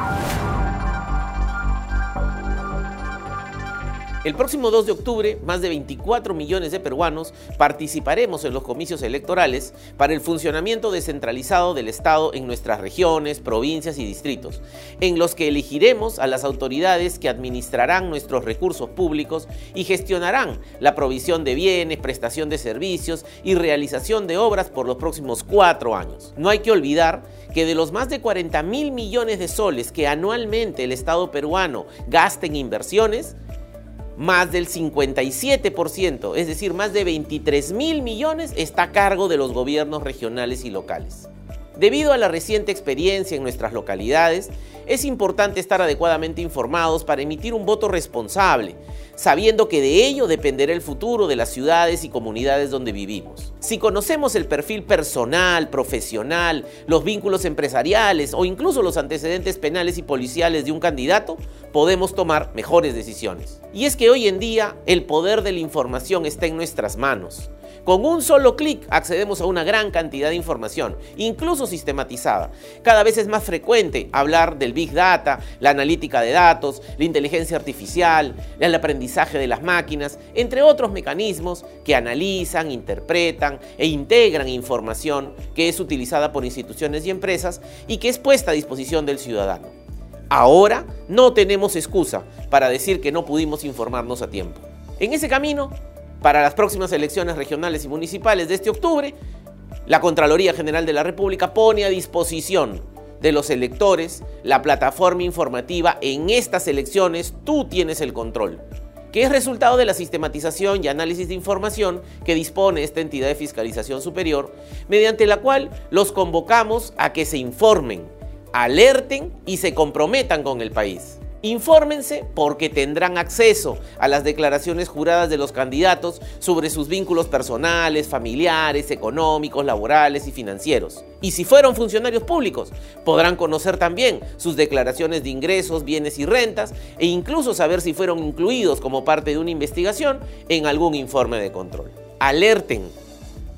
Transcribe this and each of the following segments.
you El próximo 2 de octubre, más de 24 millones de peruanos participaremos en los comicios electorales para el funcionamiento descentralizado del Estado en nuestras regiones, provincias y distritos, en los que elegiremos a las autoridades que administrarán nuestros recursos públicos y gestionarán la provisión de bienes, prestación de servicios y realización de obras por los próximos cuatro años. No hay que olvidar que de los más de 40 mil millones de soles que anualmente el Estado peruano gasta en inversiones, más del 57%, es decir, más de 23 mil millones está a cargo de los gobiernos regionales y locales. Debido a la reciente experiencia en nuestras localidades, es importante estar adecuadamente informados para emitir un voto responsable, sabiendo que de ello dependerá el futuro de las ciudades y comunidades donde vivimos. Si conocemos el perfil personal, profesional, los vínculos empresariales o incluso los antecedentes penales y policiales de un candidato, podemos tomar mejores decisiones. Y es que hoy en día el poder de la información está en nuestras manos. Con un solo clic accedemos a una gran cantidad de información, incluso sistematizada. Cada vez es más frecuente hablar del Big Data, la analítica de datos, la inteligencia artificial, el aprendizaje de las máquinas, entre otros mecanismos que analizan, interpretan e integran información que es utilizada por instituciones y empresas y que es puesta a disposición del ciudadano. Ahora no tenemos excusa para decir que no pudimos informarnos a tiempo. En ese camino para las próximas elecciones regionales y municipales de este octubre, la Contraloría General de la República pone a disposición de los electores la plataforma informativa en estas elecciones tú tienes el control, que es resultado de la sistematización y análisis de información que dispone esta entidad de fiscalización superior, mediante la cual los convocamos a que se informen, alerten y se comprometan con el país. Infórmense porque tendrán acceso a las declaraciones juradas de los candidatos sobre sus vínculos personales, familiares, económicos, laborales y financieros. Y si fueron funcionarios públicos, podrán conocer también sus declaraciones de ingresos, bienes y rentas e incluso saber si fueron incluidos como parte de una investigación en algún informe de control. Alerten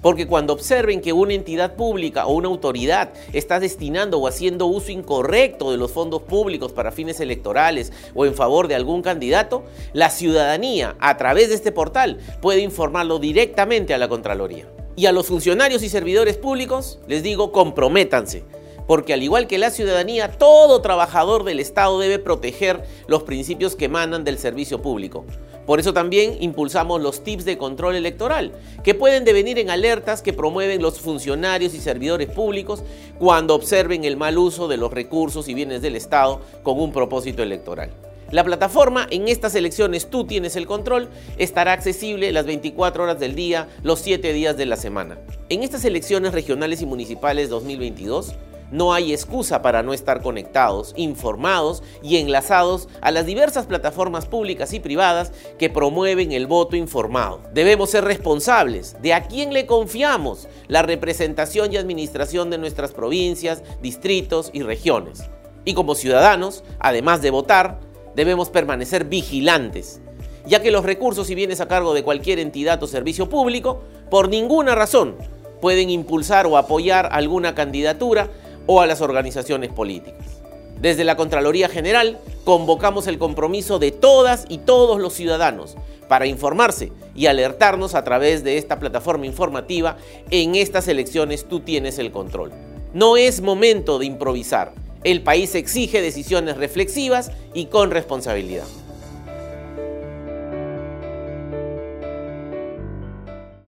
porque cuando observen que una entidad pública o una autoridad está destinando o haciendo uso incorrecto de los fondos públicos para fines electorales o en favor de algún candidato, la ciudadanía a través de este portal puede informarlo directamente a la Contraloría. Y a los funcionarios y servidores públicos les digo, comprométanse porque al igual que la ciudadanía, todo trabajador del Estado debe proteger los principios que emanan del servicio público. Por eso también impulsamos los tips de control electoral, que pueden devenir en alertas que promueven los funcionarios y servidores públicos cuando observen el mal uso de los recursos y bienes del Estado con un propósito electoral. La plataforma en estas elecciones Tú tienes el control estará accesible las 24 horas del día, los 7 días de la semana. En estas elecciones regionales y municipales 2022, no hay excusa para no estar conectados, informados y enlazados a las diversas plataformas públicas y privadas que promueven el voto informado. Debemos ser responsables de a quién le confiamos la representación y administración de nuestras provincias, distritos y regiones. Y como ciudadanos, además de votar, debemos permanecer vigilantes, ya que los recursos y bienes a cargo de cualquier entidad o servicio público, por ninguna razón, pueden impulsar o apoyar alguna candidatura o a las organizaciones políticas. Desde la Contraloría General convocamos el compromiso de todas y todos los ciudadanos para informarse y alertarnos a través de esta plataforma informativa. En estas elecciones tú tienes el control. No es momento de improvisar. El país exige decisiones reflexivas y con responsabilidad.